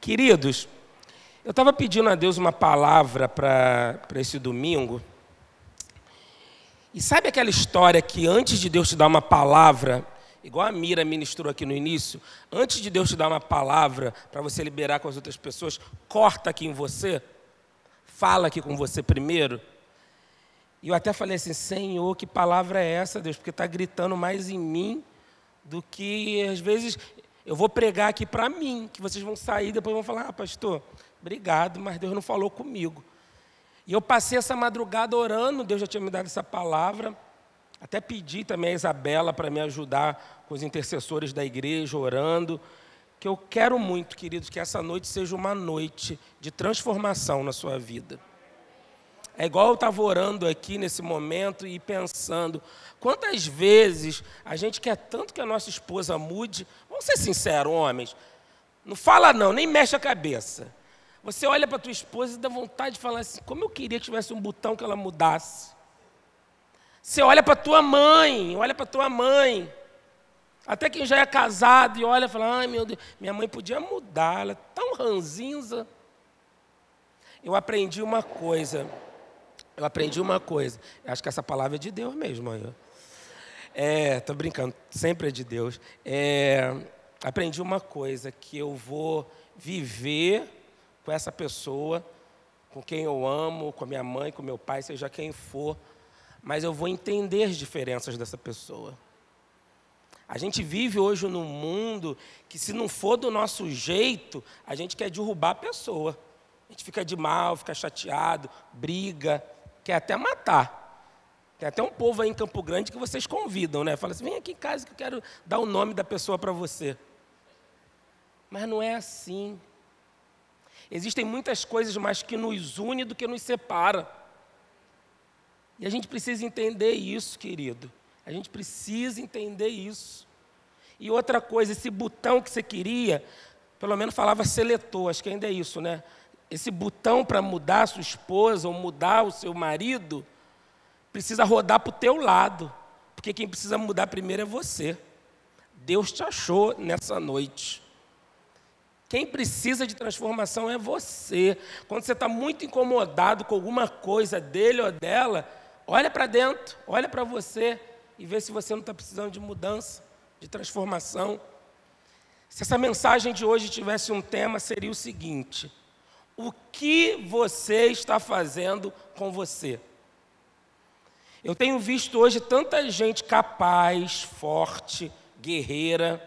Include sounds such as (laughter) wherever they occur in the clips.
Queridos, eu estava pedindo a Deus uma palavra para esse domingo. E sabe aquela história que antes de Deus te dar uma palavra, igual a Mira ministrou aqui no início, antes de Deus te dar uma palavra para você liberar com as outras pessoas, corta aqui em você, fala aqui com você primeiro. E eu até falei assim: Senhor, que palavra é essa, Deus? Porque está gritando mais em mim do que às vezes eu vou pregar aqui para mim, que vocês vão sair e depois vão falar: ah, pastor, obrigado, mas Deus não falou comigo. E eu passei essa madrugada orando, Deus já tinha me dado essa palavra. Até pedi também a Isabela para me ajudar com os intercessores da igreja, orando. Que eu quero muito, queridos, que essa noite seja uma noite de transformação na sua vida. É igual eu estava orando aqui nesse momento e pensando, quantas vezes a gente quer tanto que a nossa esposa mude, vamos ser sinceros, homens, não fala não, nem mexe a cabeça. Você olha para tua esposa e dá vontade de falar assim, como eu queria que tivesse um botão que ela mudasse. Você olha para tua mãe, olha para tua mãe. Até quem já é casado e olha e fala, ai meu Deus, minha mãe podia mudar, ela é tão ranzinza. Eu aprendi uma coisa, eu aprendi uma coisa. Eu acho que essa palavra é de Deus mesmo. Aí. É, tô brincando, sempre é de Deus. É, aprendi uma coisa, que eu vou viver com essa pessoa, com quem eu amo, com a minha mãe, com meu pai, seja quem for, mas eu vou entender as diferenças dessa pessoa. A gente vive hoje num mundo que, se não for do nosso jeito, a gente quer derrubar a pessoa. A gente fica de mal, fica chateado, briga quer até matar. Tem até um povo aí em Campo Grande que vocês convidam, né? Fala assim: vem aqui em casa que eu quero dar o nome da pessoa para você. Mas não é assim. Existem muitas coisas mais que nos une do que nos separa. E a gente precisa entender isso, querido. A gente precisa entender isso. E outra coisa, esse botão que você queria, pelo menos falava seletor, acho que ainda é isso, né? esse botão para mudar a sua esposa ou mudar o seu marido, precisa rodar para o teu lado, porque quem precisa mudar primeiro é você. Deus te achou nessa noite. Quem precisa de transformação é você. Quando você está muito incomodado com alguma coisa dele ou dela, olha para dentro, olha para você e vê se você não está precisando de mudança, de transformação. Se essa mensagem de hoje tivesse um tema, seria o seguinte: o que você está fazendo com você. Eu tenho visto hoje tanta gente capaz, forte, guerreira,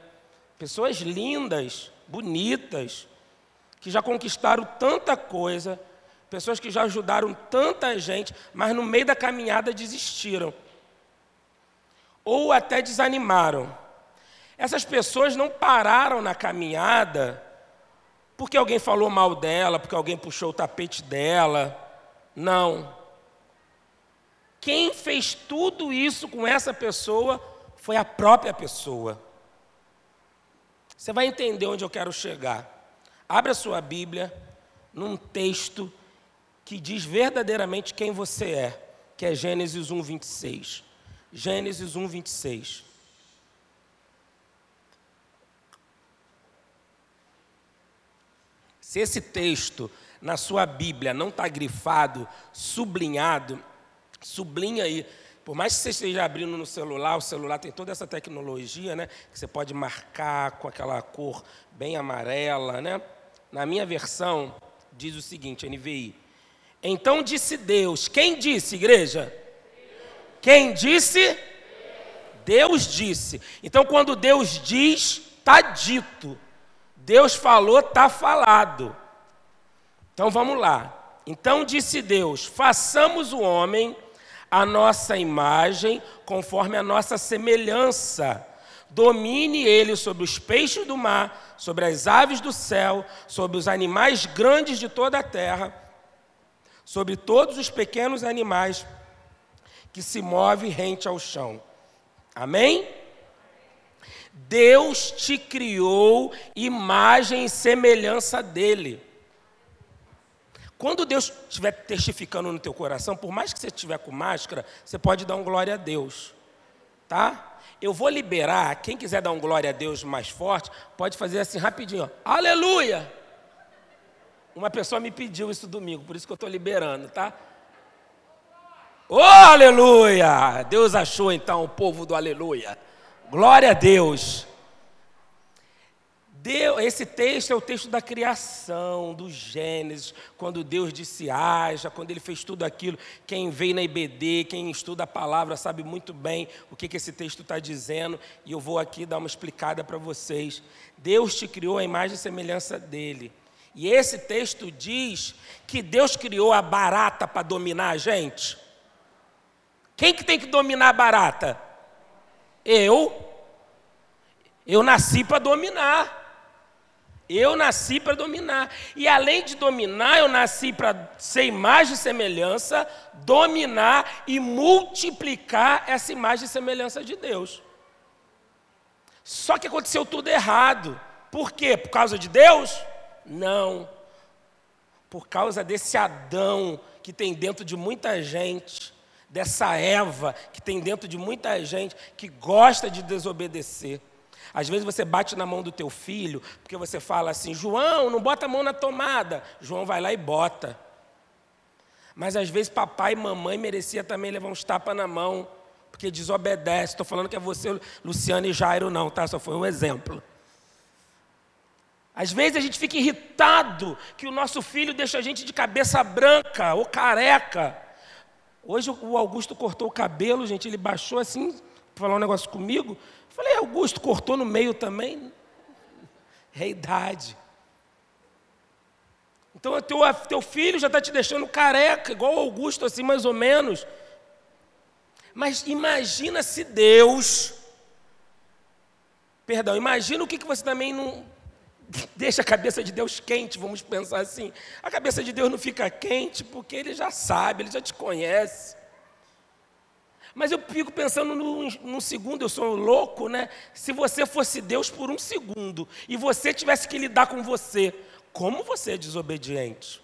pessoas lindas, bonitas, que já conquistaram tanta coisa, pessoas que já ajudaram tanta gente, mas no meio da caminhada desistiram. Ou até desanimaram. Essas pessoas não pararam na caminhada porque alguém falou mal dela, porque alguém puxou o tapete dela. Não. Quem fez tudo isso com essa pessoa foi a própria pessoa. Você vai entender onde eu quero chegar. Abra a sua Bíblia num texto que diz verdadeiramente quem você é, que é Gênesis 1, 26. Gênesis 1, 26. Se esse texto na sua Bíblia não está grifado, sublinhado, sublinha aí. Por mais que você esteja abrindo no celular, o celular tem toda essa tecnologia, né? Que você pode marcar com aquela cor bem amarela, né? Na minha versão, diz o seguinte, NVI. Então disse Deus. Quem disse, igreja? Quem disse? Deus disse. Então, quando Deus diz, está dito. Deus falou, está falado. Então vamos lá. Então disse Deus: façamos o homem a nossa imagem, conforme a nossa semelhança. Domine ele sobre os peixes do mar, sobre as aves do céu, sobre os animais grandes de toda a terra, sobre todos os pequenos animais que se movem rente ao chão. Amém? Deus te criou imagem e semelhança dele. Quando Deus estiver testificando no teu coração, por mais que você estiver com máscara, você pode dar um glória a Deus. Tá? Eu vou liberar, quem quiser dar um glória a Deus mais forte, pode fazer assim rapidinho. Ó. Aleluia! Uma pessoa me pediu isso domingo, por isso que eu estou liberando, tá? Oh, aleluia! Deus achou então o povo do aleluia. Glória a Deus. Deus, esse texto é o texto da criação, do Gênesis, quando Deus disse haja, quando ele fez tudo aquilo. Quem veio na IBD, quem estuda a palavra, sabe muito bem o que, que esse texto está dizendo, e eu vou aqui dar uma explicada para vocês. Deus te criou a imagem e semelhança dele. E esse texto diz que Deus criou a barata para dominar a gente. Quem que tem que dominar a barata? Eu. Eu nasci para dominar. Eu nasci para dominar. E além de dominar, eu nasci para ser imagem e semelhança, dominar e multiplicar essa imagem e semelhança de Deus. Só que aconteceu tudo errado. Por quê? Por causa de Deus? Não. Por causa desse Adão que tem dentro de muita gente, dessa Eva que tem dentro de muita gente que gosta de desobedecer. Às vezes você bate na mão do teu filho, porque você fala assim: João, não bota a mão na tomada. João vai lá e bota. Mas às vezes papai e mamãe merecia também levar uns tapas na mão, porque desobedece. Estou falando que é você, Luciano e Jairo, não, tá? Só foi um exemplo. Às vezes a gente fica irritado que o nosso filho deixa a gente de cabeça branca ou careca. Hoje o Augusto cortou o cabelo, gente, ele baixou assim, para falar um negócio comigo. Falei, Augusto, cortou no meio também? (laughs) É idade. Então, teu, teu filho já está te deixando careca, igual Augusto, assim, mais ou menos. Mas imagina se Deus. Perdão, imagina o que, que você também não. (laughs) Deixa a cabeça de Deus quente, vamos pensar assim. A cabeça de Deus não fica quente porque Ele já sabe, Ele já te conhece. Mas eu fico pensando num, segundo, eu sou louco, né? Se você fosse Deus por um segundo e você tivesse que lidar com você, como você é desobediente?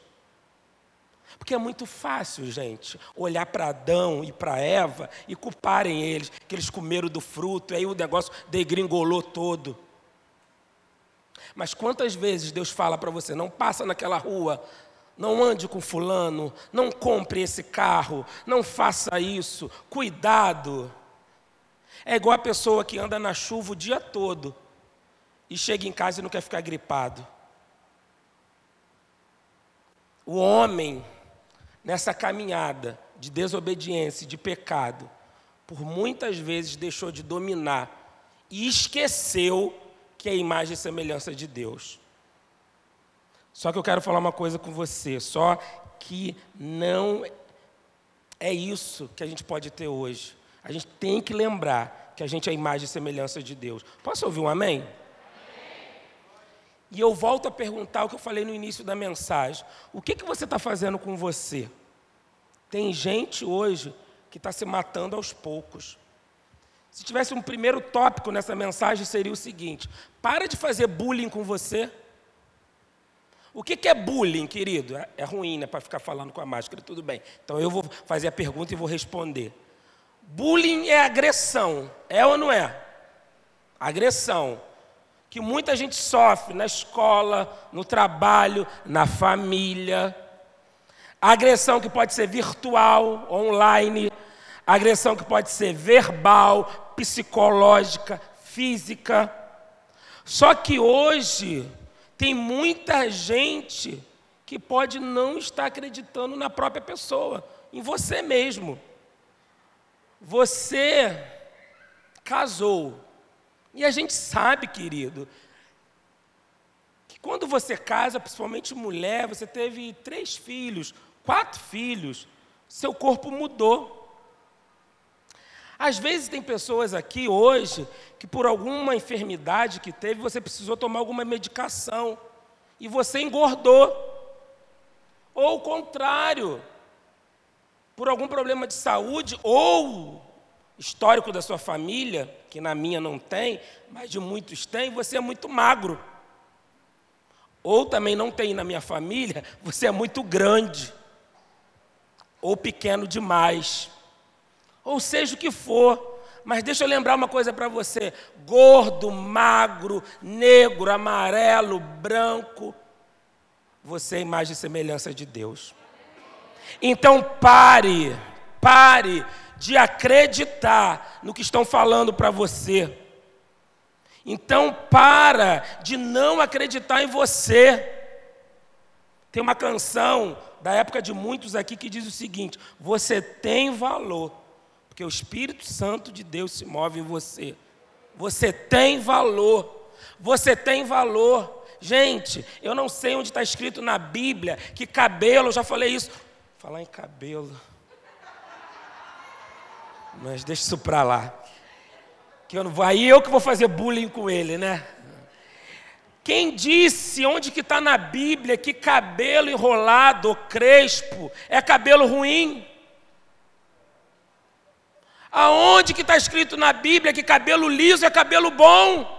Porque é muito fácil, gente, olhar para Adão e para Eva e culparem eles, que eles comeram do fruto, e aí o negócio degringolou todo. Mas quantas vezes Deus fala para você, não passa naquela rua, não ande com fulano, não compre esse carro, não faça isso, cuidado. É igual a pessoa que anda na chuva o dia todo e chega em casa e não quer ficar gripado. O homem, nessa caminhada de desobediência, de pecado, por muitas vezes deixou de dominar e esqueceu que é a imagem e semelhança de Deus. Só que eu quero falar uma coisa com você, só que não é isso que a gente pode ter hoje. A gente tem que lembrar que a gente é a imagem e semelhança de Deus. Posso ouvir um amém? amém? E eu volto a perguntar o que eu falei no início da mensagem. O que, que você está fazendo com você? Tem gente hoje que está se matando aos poucos. Se tivesse um primeiro tópico nessa mensagem, seria o seguinte: para de fazer bullying com você. O que, é bullying, querido? É, é ruim, né? Para ficar falando com a máscara, tudo bem. Então eu vou fazer a pergunta e vou responder. Bullying é agressão, é ou não é? Agressão. Que muita gente sofre na escola, no trabalho, na família. Agressão que pode ser virtual, online. Agressão que pode ser verbal, psicológica, física. Só que hoje tem muita gente que pode não estar acreditando na própria pessoa, em você mesmo. Você casou. E a gente sabe, querido, que quando você casa, principalmente mulher, você teve três filhos, quatro filhos, seu corpo mudou. Às vezes tem pessoas aqui hoje que por alguma enfermidade que teve, você precisou tomar alguma medicação e você engordou. Ou o contrário, por algum problema de saúde ou histórico da sua família, que na minha não tem, mas de muitos tem, você é muito magro. Ou também não tem na minha família, (laughs) você é muito grande. Ou pequeno demais ou seja o que for. Mas deixa eu lembrar uma coisa para você: gordo, magro, negro, amarelo, branco, você é imagem e semelhança de Deus. Então pare, pare de acreditar no que estão falando para você. Então para de não acreditar em você. Tem uma canção da época de muitos aqui que diz o seguinte: você tem valor, porque o Espírito Santo de Deus se move em você. Você tem valor, você tem valor. Gente, eu não sei onde está escrito na Bíblia que cabelo, eu já falei isso. Falar em cabelo. Mas deixa isso para lá. Que eu não vou, aí eu que vou fazer bullying com ele, né? Quem disse onde que está na Bíblia que cabelo enrolado, crespo, é cabelo ruim? Aonde que está escrito na Bíblia que cabelo liso é cabelo bom?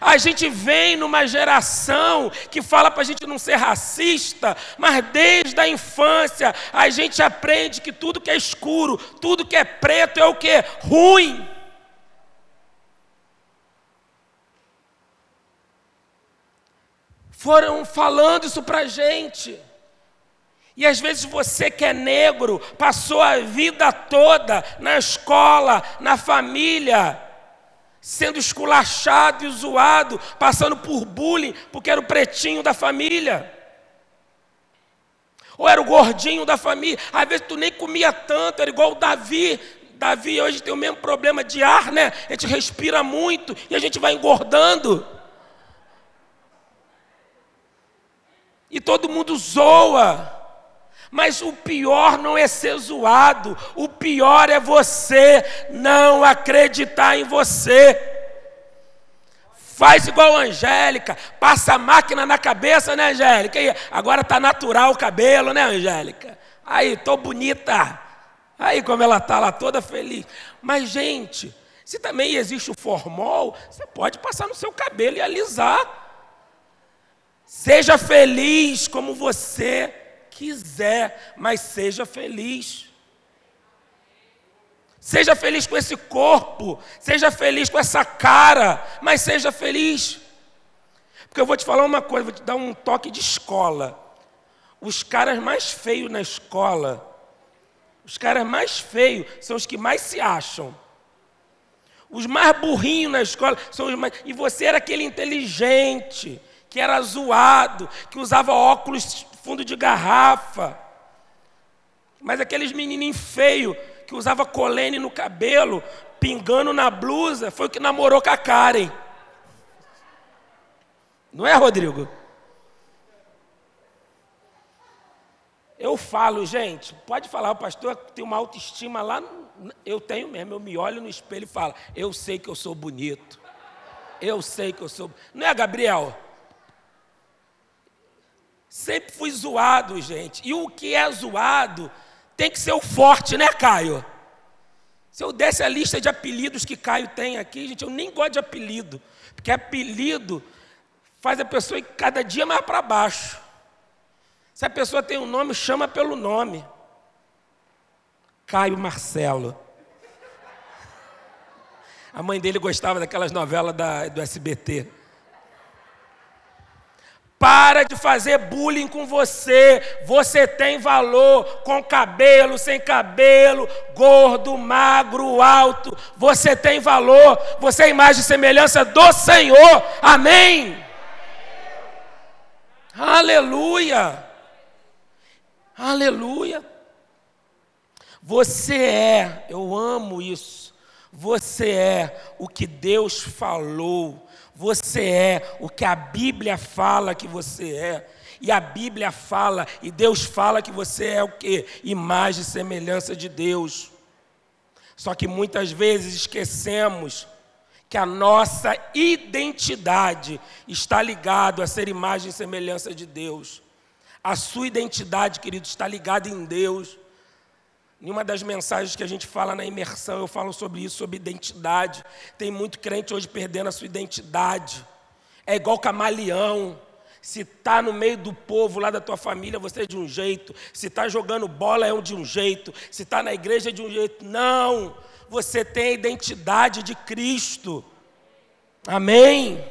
A gente vem numa geração que fala para a gente não ser racista, mas desde a infância a gente aprende que tudo que é escuro, tudo que é preto é o que? Ruim. foram falando isso para a gente. E às vezes você que é negro, passou a vida toda na escola, na família, sendo esculachado e zoado, passando por bullying, porque era o pretinho da família. Ou era o gordinho da família. Às vezes tu nem comia tanto, era igual o Davi. Davi hoje tem o mesmo problema de ar, né? A gente respira muito e a gente vai engordando. E todo mundo zoa. Mas o pior não é ser zoado, o pior é você não acreditar em você. Faz igual a Angélica, passa a máquina na cabeça, né, Angélica? E agora tá natural o cabelo, né, Angélica? Aí, tô bonita. Aí como ela tá lá toda feliz. Mas gente, se também existe o formol, você pode passar no seu cabelo e alisar. Seja feliz como você quiser, mas seja feliz. Seja feliz com esse corpo, seja feliz com essa cara, mas seja feliz. Porque eu vou te falar uma coisa, vou te dar um toque de escola. Os caras mais feios na escola, os caras mais feios são os que mais se acham. Os mais burrinhos na escola são os mais. E você era aquele inteligente, que era zoado, que usava óculos fundo de garrafa. Mas aqueles menininhos feios que usava colene no cabelo, pingando na blusa, foi o que namorou com a Karen. Não é, Rodrigo? Eu falo, gente, pode falar, o pastor tem uma autoestima lá, eu tenho mesmo, eu me olho no espelho e falo, eu sei que eu sou bonito. Eu sei que eu sou. Não é, Gabriel? Sempre fui zoado, gente. E o que é zoado tem que ser o forte, né, Caio? Se eu desse a lista de apelidos que Caio tem aqui, gente, eu nem gosto de apelido. Porque apelido faz a pessoa ir cada dia mais para baixo. Se a pessoa tem um nome, chama pelo nome. Caio Marcelo. A mãe dele gostava daquelas novelas da, do SBT. Para de fazer bullying com você. Você tem valor com cabelo, sem cabelo, gordo, magro, alto. Você tem valor. Você é imagem e semelhança do Senhor. Amém. Aleluia. Aleluia. Você é, eu amo isso. Você é o que Deus falou você é o que a Bíblia fala que você é. E a Bíblia fala, e Deus fala que você é o que? Imagem e semelhança de Deus. Só que muitas vezes esquecemos que a nossa identidade está ligada a ser imagem e semelhança de Deus. A sua identidade, querido, está ligada em Deus. Em uma das mensagens que a gente fala na imersão, eu falo sobre isso, sobre identidade. Tem muito crente hoje perdendo a sua identidade. É igual camaleão. Se está no meio do povo lá da tua família, você é de um jeito. Se está jogando bola, é de um jeito. Se está na igreja, é de um jeito. Não! Você tem a identidade de Cristo. Amém?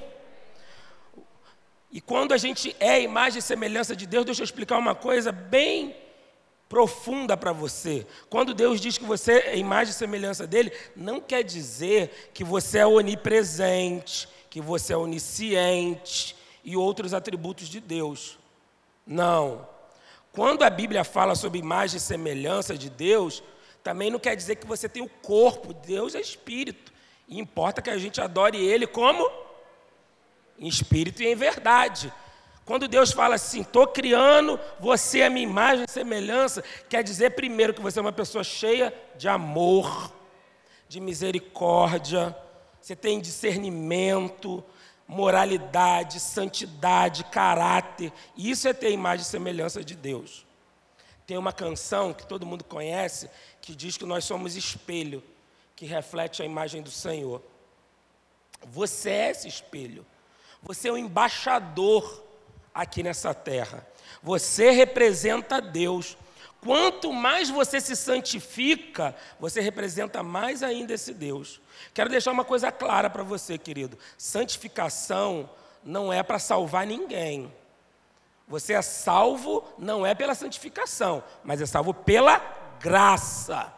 E quando a gente é imagem e semelhança de Deus, deixa eu explicar uma coisa bem profunda para você. Quando Deus diz que você é imagem e semelhança dele, não quer dizer que você é onipresente, que você é onisciente e outros atributos de Deus. Não. Quando a Bíblia fala sobre imagem e semelhança de Deus, também não quer dizer que você tem o corpo, Deus é espírito. E importa que a gente adore ele como em espírito e em verdade. Quando Deus fala assim, estou criando você a minha imagem e semelhança, quer dizer primeiro que você é uma pessoa cheia de amor, de misericórdia, você tem discernimento, moralidade, santidade, caráter. Isso é ter imagem e semelhança de Deus. Tem uma canção que todo mundo conhece que diz que nós somos espelho, que reflete a imagem do Senhor. Você é esse espelho. Você é o embaixador aqui nessa terra. Você representa Deus. Quanto mais você se santifica, você representa mais ainda esse Deus. Quero deixar uma coisa clara para você, querido: santificação não é para salvar ninguém. Você é salvo não é pela santificação, mas é salvo pela graça.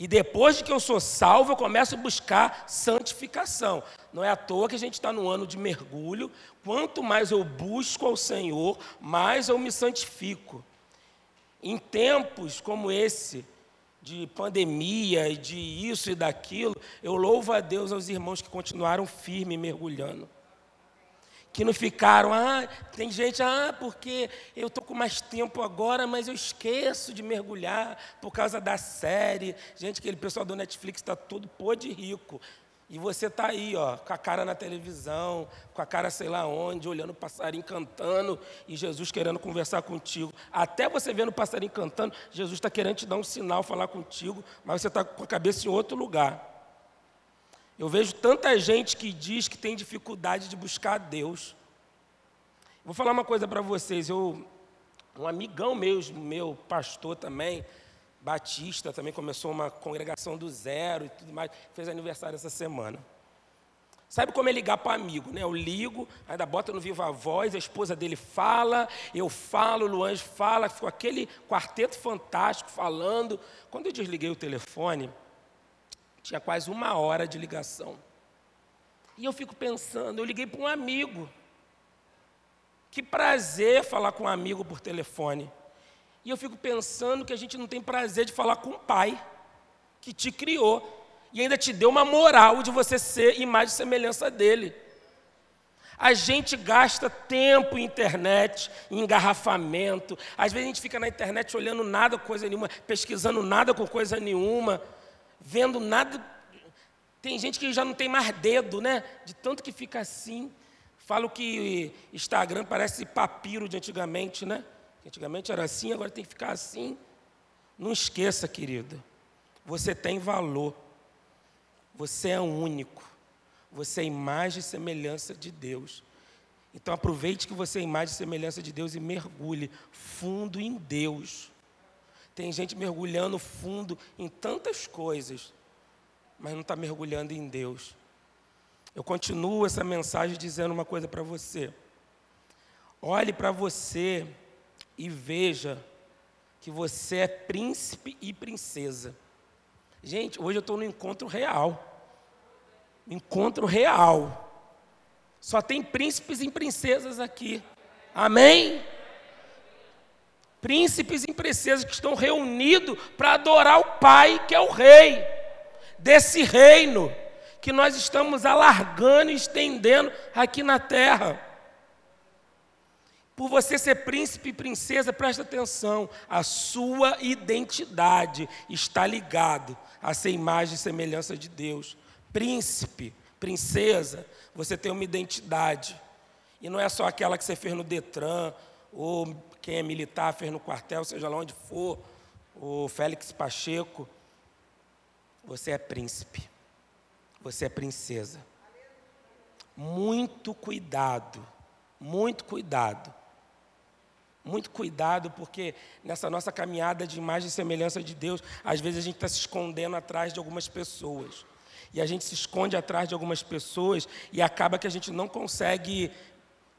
E depois de que eu sou salvo, eu começo a buscar santificação. Não é à toa que a gente está no ano de mergulho. Quanto mais eu busco ao Senhor, mais eu me santifico. Em tempos como esse, de pandemia e de isso e daquilo, eu louvo a Deus aos irmãos que continuaram firmes mergulhando que não ficaram, ah, tem gente, ah, porque eu estou com mais tempo agora, mas eu esqueço de mergulhar por causa da série. Gente, aquele pessoal do Netflix está todo pô de rico. E você está aí, ó, com a cara na televisão, com a cara sei lá onde, olhando o passarinho cantando e Jesus querendo conversar contigo. Até você vendo o passarinho cantando, Jesus está querendo te dar um sinal, falar contigo, mas você está com a cabeça em outro lugar. Eu vejo tanta gente que diz que tem dificuldade de buscar Deus. Vou falar uma coisa para vocês. Eu, um amigão meu, meu pastor também, Batista, também começou uma congregação do zero e tudo mais, fez aniversário essa semana. Sabe como é ligar para amigo, né? Eu ligo, ainda bota no viva voz, a esposa dele fala, eu falo, o fala, ficou aquele quarteto fantástico falando. Quando eu desliguei o telefone, tinha quase uma hora de ligação. E eu fico pensando, eu liguei para um amigo. Que prazer falar com um amigo por telefone. E eu fico pensando que a gente não tem prazer de falar com um pai que te criou e ainda te deu uma moral de você ser imagem e semelhança dele. A gente gasta tempo em internet, em engarrafamento. Às vezes a gente fica na internet olhando nada coisa nenhuma, pesquisando nada com coisa nenhuma vendo nada. Tem gente que já não tem mais dedo, né? De tanto que fica assim. Falo que Instagram parece papiro de antigamente, né? Antigamente era assim, agora tem que ficar assim. Não esqueça, querido. Você tem valor. Você é único. Você é imagem e semelhança de Deus. Então aproveite que você é imagem e semelhança de Deus e mergulhe fundo em Deus. Tem gente mergulhando fundo em tantas coisas, mas não está mergulhando em Deus. Eu continuo essa mensagem dizendo uma coisa para você. Olhe para você e veja que você é príncipe e princesa. Gente, hoje eu estou no encontro real. Encontro real. Só tem príncipes e princesas aqui. Amém? príncipes e princesas que estão reunidos para adorar o Pai, que é o Rei desse reino que nós estamos alargando e estendendo aqui na terra. Por você ser príncipe e princesa, presta atenção, a sua identidade está ligado a ser imagem e semelhança de Deus. Príncipe, princesa, você tem uma identidade. E não é só aquela que você fez no Detran, ou quem é militar fez no quartel, seja lá onde for, o Félix Pacheco, você é príncipe, você é princesa. Muito cuidado, muito cuidado. Muito cuidado, porque nessa nossa caminhada de imagem e semelhança de Deus, às vezes a gente está se escondendo atrás de algumas pessoas. E a gente se esconde atrás de algumas pessoas e acaba que a gente não consegue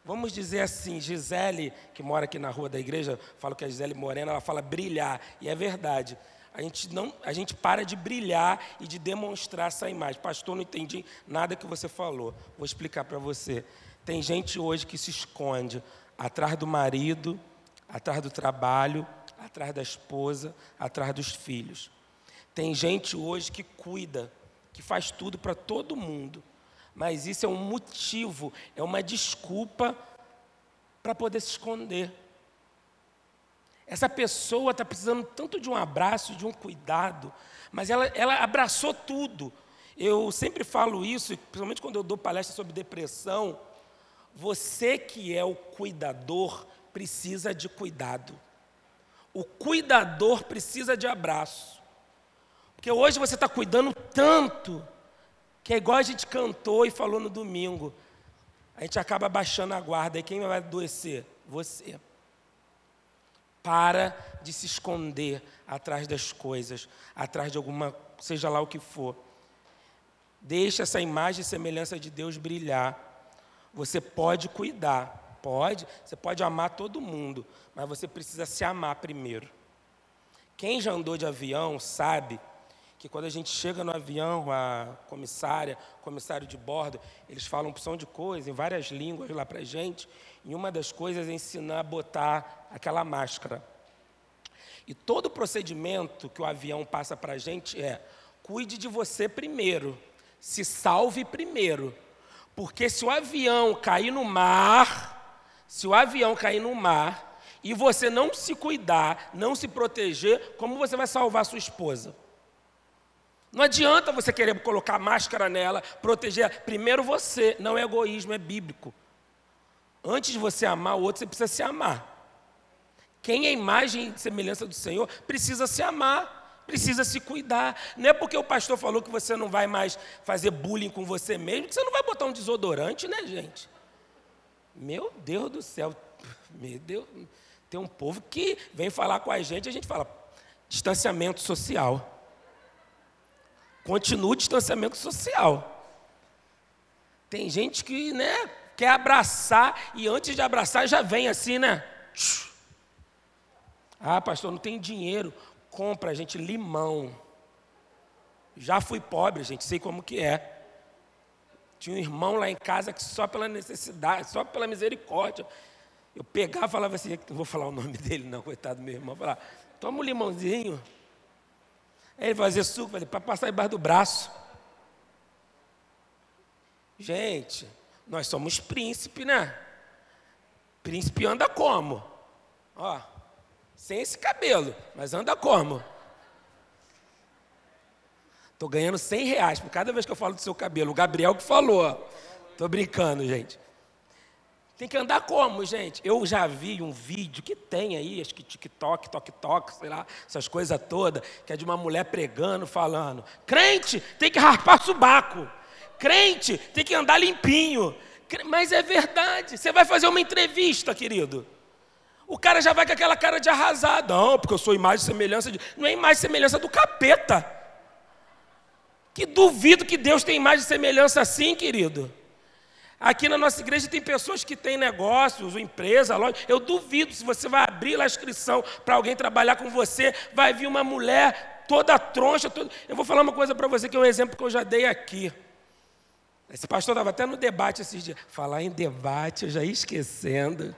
Vamos dizer assim, Gisele, que mora aqui na rua da igreja, falo que a Gisele Morena, ela fala brilhar, e é verdade. A gente, não, a gente para de brilhar e de demonstrar essa imagem. Pastor, não entendi nada que você falou. Vou explicar para você. Tem gente hoje que se esconde atrás do marido, atrás do trabalho, atrás da esposa, atrás dos filhos. Tem gente hoje que cuida, que faz tudo para todo mundo, mas isso é um motivo, é uma desculpa para poder se esconder. Essa pessoa está precisando tanto de um abraço, de um cuidado, mas ela, ela abraçou tudo. Eu sempre falo isso, principalmente quando eu dou palestra sobre depressão. Você que é o cuidador precisa de cuidado. O cuidador precisa de abraço. Porque hoje você está cuidando tanto, que é igual a gente cantou e falou no domingo. A gente acaba baixando a guarda. E quem vai adoecer? Você. Para de se esconder atrás das coisas, atrás de alguma, seja lá o que for. Deixa essa imagem e semelhança de Deus brilhar. Você pode cuidar, Pode, você pode amar todo mundo, mas você precisa se amar primeiro. Quem já andou de avião sabe que quando a gente chega no avião, a comissária, comissário de bordo, eles falam opção de coisa em várias línguas lá para gente, e uma das coisas é ensinar a botar aquela máscara. E todo o procedimento que o avião passa para a gente é: cuide de você primeiro, se salve primeiro, porque se o avião cair no mar, se o avião cair no mar e você não se cuidar, não se proteger, como você vai salvar sua esposa? Não adianta você querer colocar máscara nela, proteger. Primeiro você, não é egoísmo, é bíblico. Antes de você amar o outro, você precisa se amar. Quem é imagem e semelhança do Senhor precisa se amar, precisa se cuidar. Não é porque o pastor falou que você não vai mais fazer bullying com você mesmo, que você não vai botar um desodorante, né, gente? Meu Deus do céu, meu Deus, tem um povo que vem falar com a gente, a gente fala distanciamento social. Continua o distanciamento social. Tem gente que, né, quer abraçar e antes de abraçar já vem assim, né? Ah, pastor, não tem dinheiro. Compra, gente, limão. Já fui pobre, gente, sei como que é. Tinha um irmão lá em casa que só pela necessidade, só pela misericórdia. Eu pegava e falava assim, não vou falar o nome (laughs) dele não, coitado do meu irmão. Falar, toma um limãozinho. Aí ele fazia suco, para passar embaixo do braço. Gente, nós somos príncipe, né? Príncipe anda como? Ó, sem esse cabelo, mas anda como? Estou ganhando 100 reais por cada vez que eu falo do seu cabelo. O Gabriel que falou. Estou brincando, gente. Tem que andar como, gente? Eu já vi um vídeo que tem aí, acho que TikTok, TokTok, sei lá, essas coisas todas, que é de uma mulher pregando, falando: crente tem que raspar subaco, crente tem que andar limpinho. Mas é verdade. Você vai fazer uma entrevista, querido. O cara já vai com aquela cara de arrasado. Não, porque eu sou imagem e semelhança de. Não é imagem e semelhança do capeta. Que duvido que Deus tem mais de semelhança assim, querido. Aqui na nossa igreja tem pessoas que têm negócios, empresa, loja. Eu duvido, se você vai abrir lá a inscrição para alguém trabalhar com você, vai vir uma mulher toda troncha. Toda... Eu vou falar uma coisa para você que é um exemplo que eu já dei aqui. Esse pastor estava até no debate esses dias. Falar em debate, eu já ia esquecendo.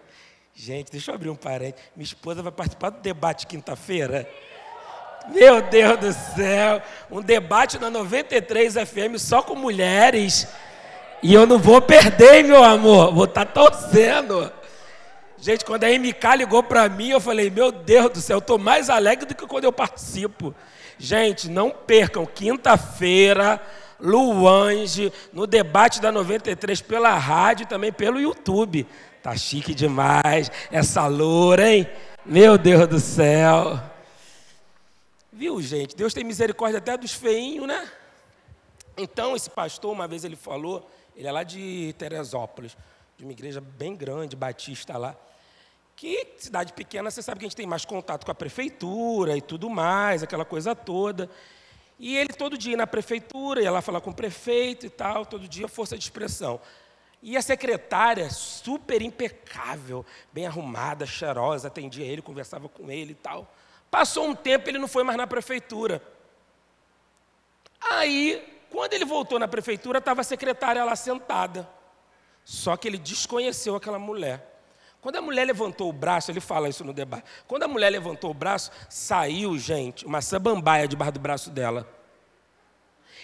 Gente, deixa eu abrir um parênteses. Minha esposa vai participar do debate quinta-feira. Meu Deus do céu, um debate na 93 FM só com mulheres. E eu não vou perder, meu amor, vou estar tá torcendo. Gente, quando a MK ligou para mim, eu falei: Meu Deus do céu, eu estou mais alegre do que quando eu participo. Gente, não percam, quinta-feira, Luange, no debate da 93 pela rádio e também pelo YouTube. Tá chique demais, essa loura, hein? Meu Deus do céu. Viu, gente? Deus tem misericórdia até dos feinhos, né? Então, esse pastor, uma vez ele falou, ele é lá de Teresópolis, de uma igreja bem grande, batista lá. Que cidade pequena, você sabe que a gente tem mais contato com a prefeitura e tudo mais, aquela coisa toda. E ele todo dia ia na prefeitura, ia lá falar com o prefeito e tal, todo dia força de expressão. E a secretária, super impecável, bem arrumada, cheirosa, atendia ele, conversava com ele e tal. Passou um tempo, ele não foi mais na prefeitura. Aí, quando ele voltou na prefeitura, estava a secretária lá sentada. Só que ele desconheceu aquela mulher. Quando a mulher levantou o braço, ele fala isso no debate. Quando a mulher levantou o braço, saiu, gente, uma sabambaia debaixo do braço dela.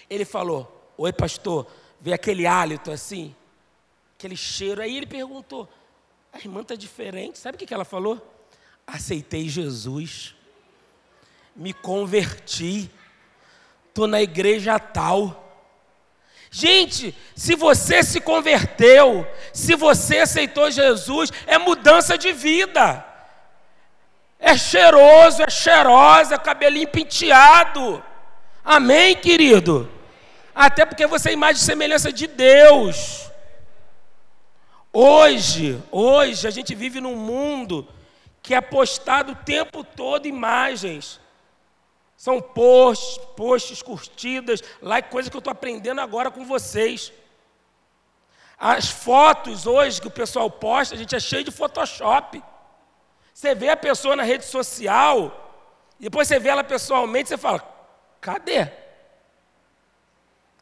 Ele falou: Oi, pastor, vê aquele hálito assim, aquele cheiro. Aí ele perguntou: A irmã está diferente. Sabe o que ela falou? Aceitei Jesus, me converti, estou na igreja tal. Gente, se você se converteu, se você aceitou Jesus, é mudança de vida. É cheiroso, é cheirosa, cabelinho penteado. Amém, querido? Até porque você é imagem e semelhança de Deus. Hoje, hoje a gente vive num mundo que é postado o tempo todo imagens. São posts, posts, curtidas, like, coisas que eu estou aprendendo agora com vocês. As fotos hoje que o pessoal posta, a gente é cheio de Photoshop. Você vê a pessoa na rede social, depois você vê ela pessoalmente, você fala: cadê?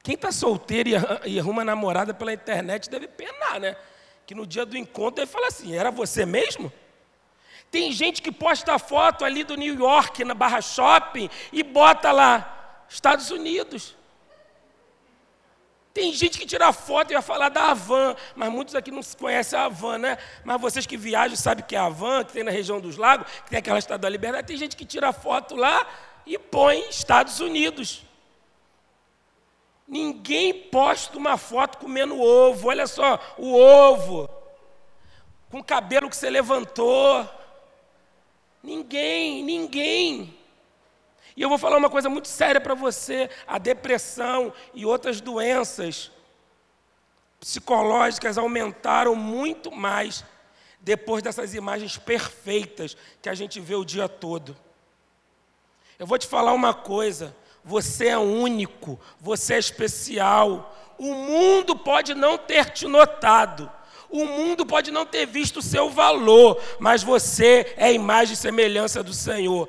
Quem está solteiro e arruma namorada pela internet deve penar, né? Que no dia do encontro ele fala assim: era você mesmo? Tem gente que posta foto ali do New York na Barra Shopping e bota lá Estados Unidos. Tem gente que tira foto e vai falar da Havan, mas muitos aqui não conhecem a Havan, né? Mas vocês que viajam sabem que é a Havan, que tem na região dos lagos, que tem aquela Estado da Liberdade. Tem gente que tira foto lá e põe Estados Unidos. Ninguém posta uma foto comendo ovo, olha só, o ovo, com o cabelo que você levantou. Ninguém, ninguém. E eu vou falar uma coisa muito séria para você: a depressão e outras doenças psicológicas aumentaram muito mais depois dessas imagens perfeitas que a gente vê o dia todo. Eu vou te falar uma coisa: você é único, você é especial. O mundo pode não ter te notado, o mundo pode não ter visto o seu valor, mas você é a imagem e semelhança do Senhor.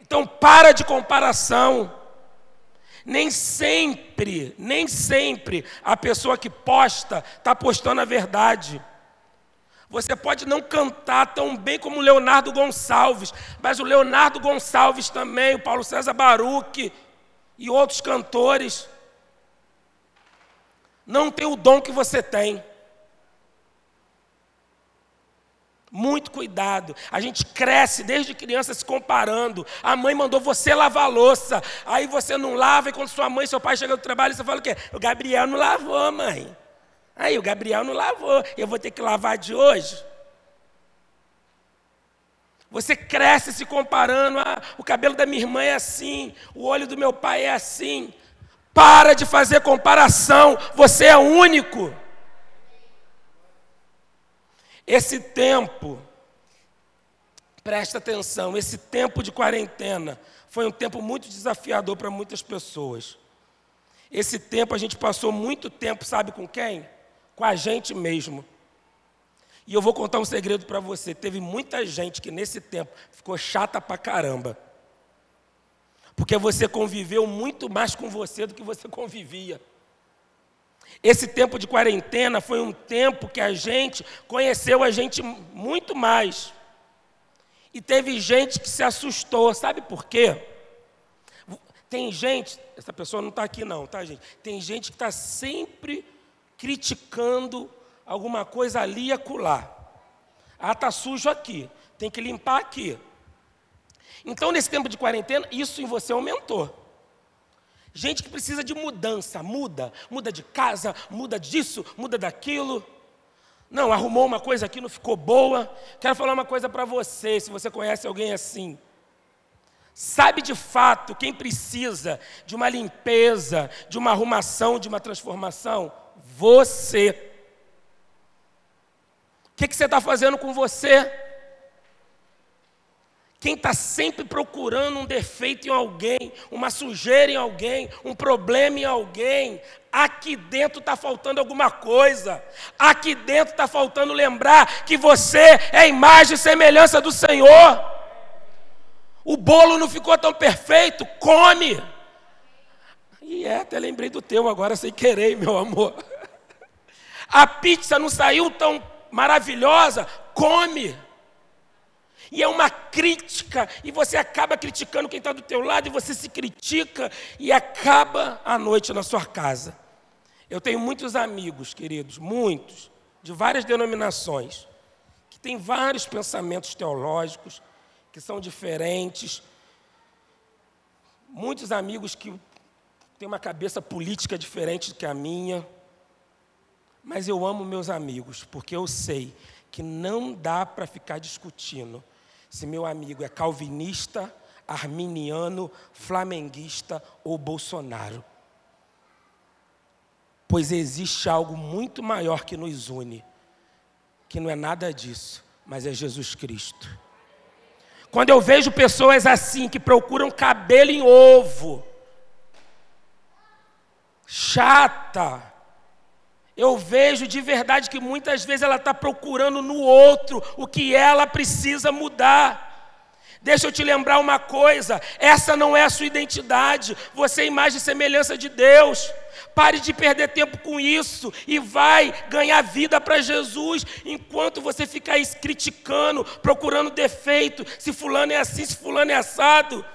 Então, para de comparação. Nem sempre, nem sempre a pessoa que posta está postando a verdade. Você pode não cantar tão bem como o Leonardo Gonçalves, mas o Leonardo Gonçalves também, o Paulo César Baruch e outros cantores, não tem o dom que você tem. Muito cuidado. A gente cresce desde criança se comparando. A mãe mandou você lavar a louça. Aí você não lava, e quando sua mãe e seu pai chegam do trabalho, você fala o quê? O Gabriel não lavou, mãe. Aí o Gabriel não lavou. Eu vou ter que lavar de hoje. Você cresce se comparando. Ah, o cabelo da minha irmã é assim. O olho do meu pai é assim. Para de fazer comparação. Você é único. Esse tempo, presta atenção, esse tempo de quarentena foi um tempo muito desafiador para muitas pessoas. Esse tempo a gente passou muito tempo, sabe com quem? Com a gente mesmo. E eu vou contar um segredo para você: teve muita gente que nesse tempo ficou chata pra caramba. Porque você conviveu muito mais com você do que você convivia. Esse tempo de quarentena foi um tempo que a gente conheceu a gente muito mais. E teve gente que se assustou, sabe por quê? Tem gente, essa pessoa não está aqui não, tá gente? Tem gente que está sempre criticando alguma coisa ali e acolá. Ah, está sujo aqui, tem que limpar aqui. Então, nesse tempo de quarentena, isso em você aumentou. Gente que precisa de mudança, muda, muda de casa, muda disso, muda daquilo. Não, arrumou uma coisa aqui, não ficou boa. Quero falar uma coisa para você, se você conhece alguém assim. Sabe de fato quem precisa de uma limpeza, de uma arrumação, de uma transformação? Você. O que, que você está fazendo com você? Quem está sempre procurando um defeito em alguém, uma sujeira em alguém, um problema em alguém, aqui dentro está faltando alguma coisa. Aqui dentro está faltando lembrar que você é imagem e semelhança do Senhor. O bolo não ficou tão perfeito, come. E é, até lembrei do teu agora sem querer, meu amor. (laughs) A pizza não saiu tão maravilhosa, come. E é uma crítica, e você acaba criticando quem está do teu lado, e você se critica, e acaba a noite na sua casa. Eu tenho muitos amigos, queridos, muitos, de várias denominações, que têm vários pensamentos teológicos, que são diferentes. Muitos amigos que têm uma cabeça política diferente do que a minha. Mas eu amo meus amigos, porque eu sei que não dá para ficar discutindo se meu amigo é calvinista, arminiano, flamenguista ou Bolsonaro. Pois existe algo muito maior que nos une, que não é nada disso, mas é Jesus Cristo. Quando eu vejo pessoas assim que procuram cabelo em ovo, chata, eu vejo de verdade que muitas vezes ela está procurando no outro o que ela precisa mudar. Deixa eu te lembrar uma coisa: essa não é a sua identidade, você é imagem e semelhança de Deus. Pare de perder tempo com isso e vai ganhar vida para Jesus, enquanto você ficar aí criticando, procurando defeito, se fulano é assim, se fulano é assado.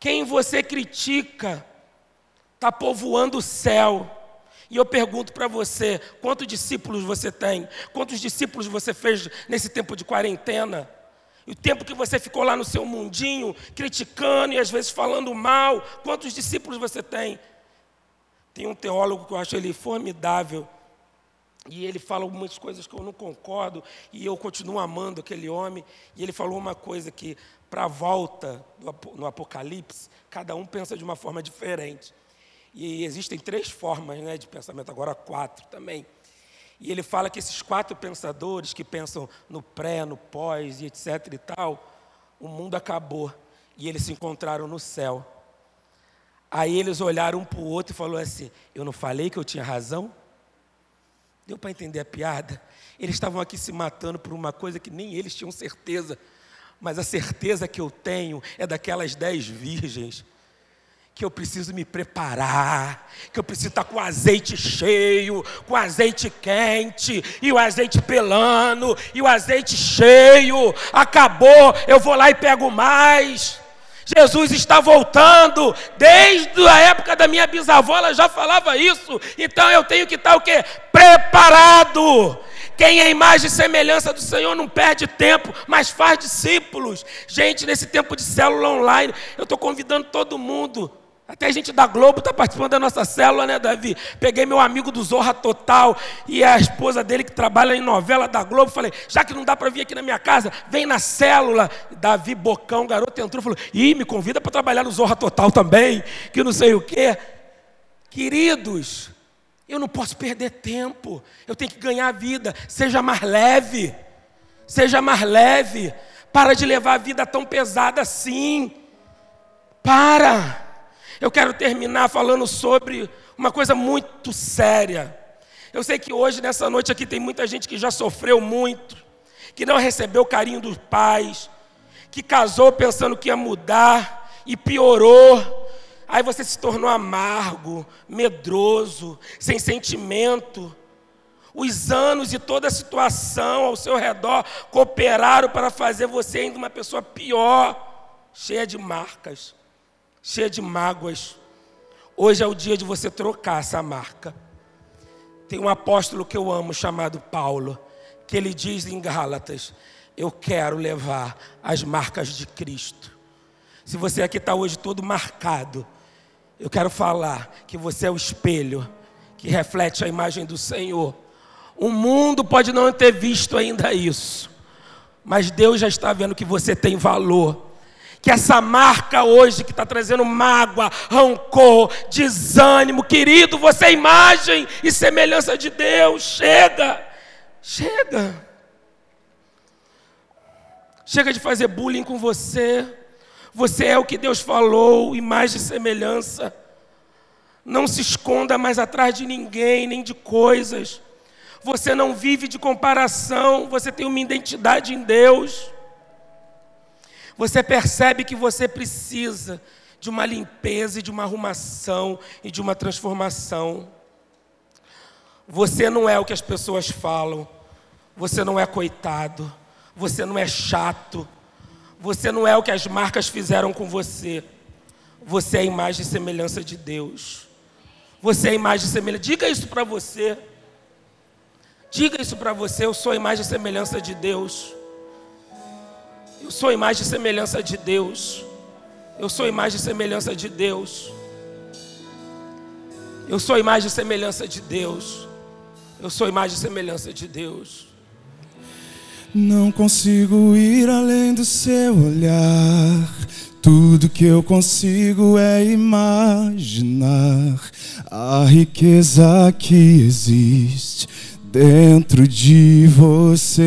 Quem você critica está povoando o céu. E eu pergunto para você: quantos discípulos você tem? Quantos discípulos você fez nesse tempo de quarentena? E o tempo que você ficou lá no seu mundinho, criticando e às vezes falando mal, quantos discípulos você tem? Tem um teólogo que eu acho ele formidável, e ele fala algumas coisas que eu não concordo, e eu continuo amando aquele homem. E ele falou uma coisa que, para a volta no Apocalipse, cada um pensa de uma forma diferente. E existem três formas né, de pensamento, agora quatro também. E ele fala que esses quatro pensadores que pensam no pré, no pós e etc e tal, o mundo acabou e eles se encontraram no céu. Aí eles olharam um para o outro e falaram assim: Eu não falei que eu tinha razão? Deu para entender a piada? Eles estavam aqui se matando por uma coisa que nem eles tinham certeza, mas a certeza que eu tenho é daquelas dez virgens que eu preciso me preparar, que eu preciso estar com o azeite cheio, com o azeite quente, e o azeite pelando, e o azeite cheio. Acabou, eu vou lá e pego mais. Jesus está voltando, desde a época da minha bisavó, ela já falava isso. Então eu tenho que estar o quê? Preparado. Quem é imagem e semelhança do Senhor não perde tempo, mas faz discípulos. Gente, nesse tempo de célula online, eu estou convidando todo mundo até a gente da Globo está participando da nossa célula, né, Davi? Peguei meu amigo do Zorra Total e a esposa dele que trabalha em novela da Globo. Falei, já que não dá para vir aqui na minha casa, vem na célula. Davi Bocão, garoto, entrou e falou: Ih, me convida para trabalhar no Zorra Total também, que não sei o quê. Queridos, eu não posso perder tempo, eu tenho que ganhar vida. Seja mais leve, seja mais leve. Para de levar a vida tão pesada assim. Para. Eu quero terminar falando sobre uma coisa muito séria. Eu sei que hoje, nessa noite aqui, tem muita gente que já sofreu muito, que não recebeu o carinho dos pais, que casou pensando que ia mudar e piorou. Aí você se tornou amargo, medroso, sem sentimento. Os anos e toda a situação ao seu redor cooperaram para fazer você ainda uma pessoa pior, cheia de marcas cheia de mágoas. Hoje é o dia de você trocar essa marca. Tem um apóstolo que eu amo chamado Paulo, que ele diz em Gálatas: Eu quero levar as marcas de Cristo. Se você aqui está hoje todo marcado, eu quero falar que você é o espelho que reflete a imagem do Senhor. O mundo pode não ter visto ainda isso, mas Deus já está vendo que você tem valor que essa marca hoje que está trazendo mágoa, rancor, desânimo, querido, você é imagem e semelhança de Deus. Chega, chega. Chega de fazer bullying com você. Você é o que Deus falou, imagem e semelhança. Não se esconda mais atrás de ninguém, nem de coisas. Você não vive de comparação, você tem uma identidade em Deus. Você percebe que você precisa de uma limpeza e de uma arrumação e de uma transformação. Você não é o que as pessoas falam. Você não é coitado. Você não é chato. Você não é o que as marcas fizeram com você. Você é a imagem e semelhança de Deus. Você é a imagem e semelhança. Diga isso para você. Diga isso para você. Eu sou a imagem e semelhança de Deus. Eu sou imagem e semelhança de Deus. Eu sou imagem e semelhança de Deus. Eu sou imagem e semelhança de Deus. Eu sou imagem e semelhança de Deus. Não consigo ir além do seu olhar. Tudo que eu consigo é imaginar a riqueza que existe dentro de você.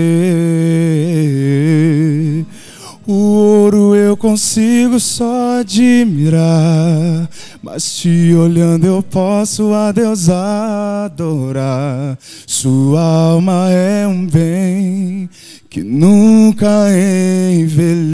O ouro eu consigo só admirar, mas te olhando eu posso a Deus adorar. Sua alma é um bem que nunca envelhecerá.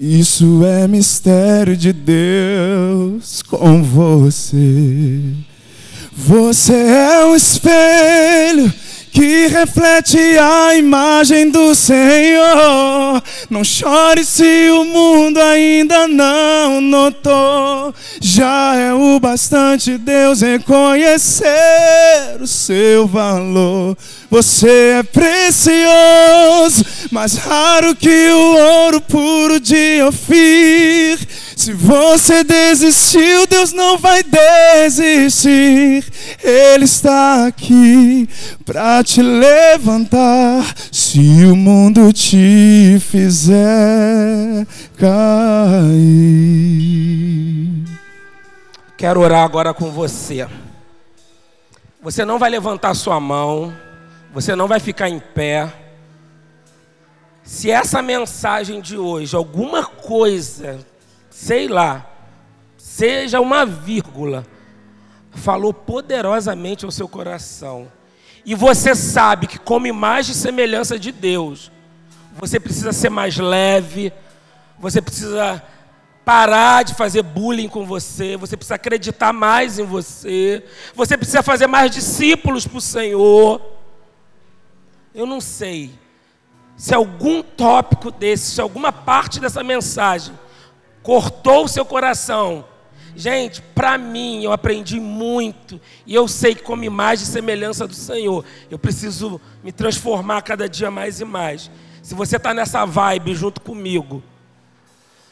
Isso é mistério de Deus com você. Você é um espelho que reflete a imagem do Senhor. Não chore se o mundo ainda não notou. Já é o bastante Deus reconhecer o seu valor. Você é precioso, mais raro que o ouro puro de Ofir. Se você desistiu, Deus não vai desistir. Ele está aqui para te levantar. Se o mundo te fizer cair. Quero orar agora com você. Você não vai levantar sua mão. Você não vai ficar em pé. Se essa mensagem de hoje, alguma coisa, sei lá, seja uma vírgula, falou poderosamente ao seu coração, e você sabe que, como imagem e semelhança de Deus, você precisa ser mais leve, você precisa parar de fazer bullying com você, você precisa acreditar mais em você, você precisa fazer mais discípulos para o Senhor. Eu não sei se algum tópico desse, se alguma parte dessa mensagem cortou o seu coração. Gente, para mim, eu aprendi muito e eu sei que, como imagem e semelhança do Senhor, eu preciso me transformar cada dia mais e mais. Se você está nessa vibe junto comigo,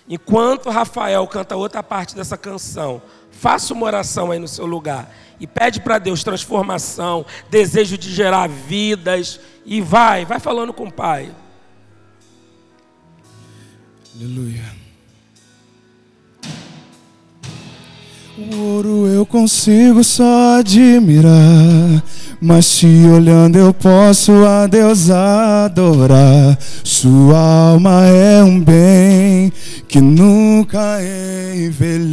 enquanto Rafael canta outra parte dessa canção, faça uma oração aí no seu lugar e pede para Deus transformação, desejo de gerar vidas e vai, vai falando com o Pai. Aleluia. O ouro eu consigo só admirar mas te olhando eu posso a Deus adorar. Sua alma é um bem que nunca envelhecerá.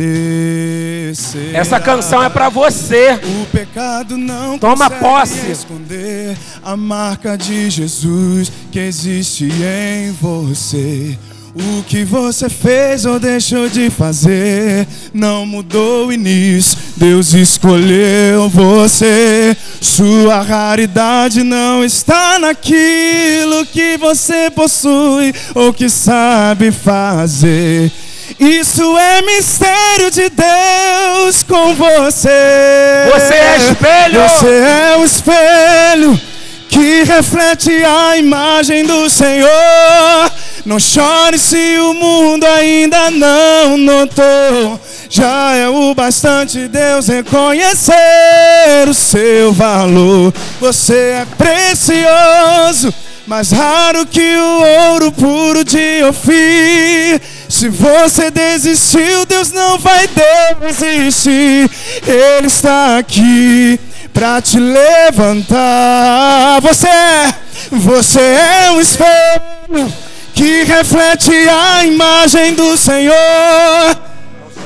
Essa canção é para você. O pecado não toma posse. esconder a marca de Jesus que existe em você. O que você fez ou deixou de fazer não mudou e nisso Deus escolheu você. Sua raridade não está naquilo que você possui ou que sabe fazer. Isso é mistério de Deus com você. Você é espelho. Você é o espelho que reflete a imagem do Senhor. Não chore se o mundo ainda não notou. Já é o bastante Deus reconhecer o seu valor. Você é precioso, mais raro que o ouro puro de Ofir. Se você desistiu, Deus não vai desistir. Ele está aqui para te levantar. Você é, você é um espelho que reflete a imagem do Senhor.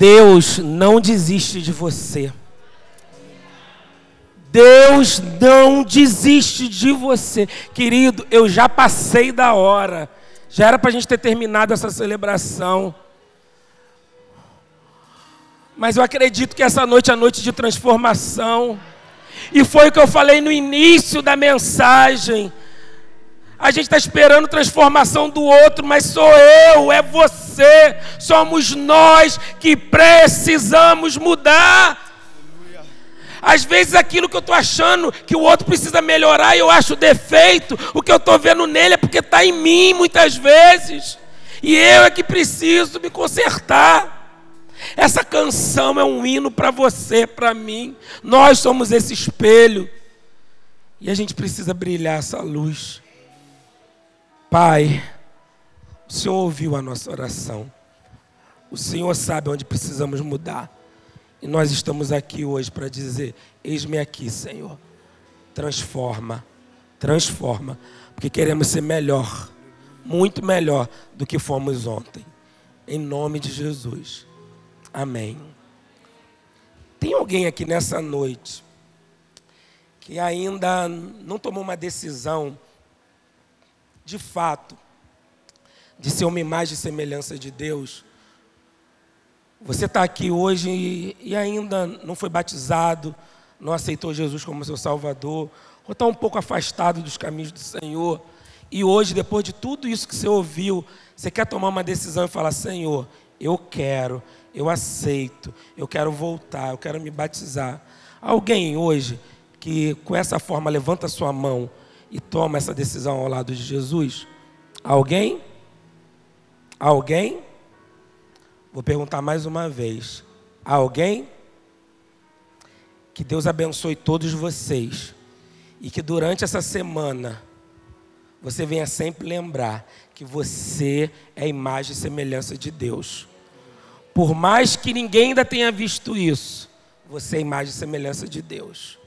Deus não desiste de você. Deus não desiste de você. Querido, eu já passei da hora. Já era para a gente ter terminado essa celebração. Mas eu acredito que essa noite é a noite de transformação. E foi o que eu falei no início da mensagem. A gente está esperando transformação do outro, mas sou eu, é você, somos nós que precisamos mudar. Às vezes aquilo que eu estou achando que o outro precisa melhorar, eu acho defeito, o que eu estou vendo nele é porque está em mim muitas vezes. E eu é que preciso me consertar. Essa canção é um hino para você, para mim. Nós somos esse espelho. E a gente precisa brilhar essa luz. Pai, o Senhor ouviu a nossa oração. O Senhor sabe onde precisamos mudar. E nós estamos aqui hoje para dizer: Eis-me aqui, Senhor. Transforma, transforma, porque queremos ser melhor, muito melhor do que fomos ontem. Em nome de Jesus. Amém. Tem alguém aqui nessa noite que ainda não tomou uma decisão de fato de ser uma imagem e semelhança de Deus? Você está aqui hoje e, ainda não foi batizado, não aceitou Jesus como seu Salvador, ou está um pouco afastado dos caminhos do Senhor. E hoje, depois de tudo isso que você ouviu, você quer tomar uma decisão e falar: Senhor, eu quero, eu aceito, eu quero voltar, eu quero me batizar. Alguém hoje que com essa forma levanta sua mão e toma essa decisão ao lado de Jesus? Alguém? Alguém? Vou perguntar mais uma vez. Alguém? Que Deus abençoe todos vocês. E que durante essa semana você venha sempre lembrar que você é a imagem e semelhança de Deus. Por mais que ninguém ainda tenha visto isso, você é a imagem e semelhança de Deus.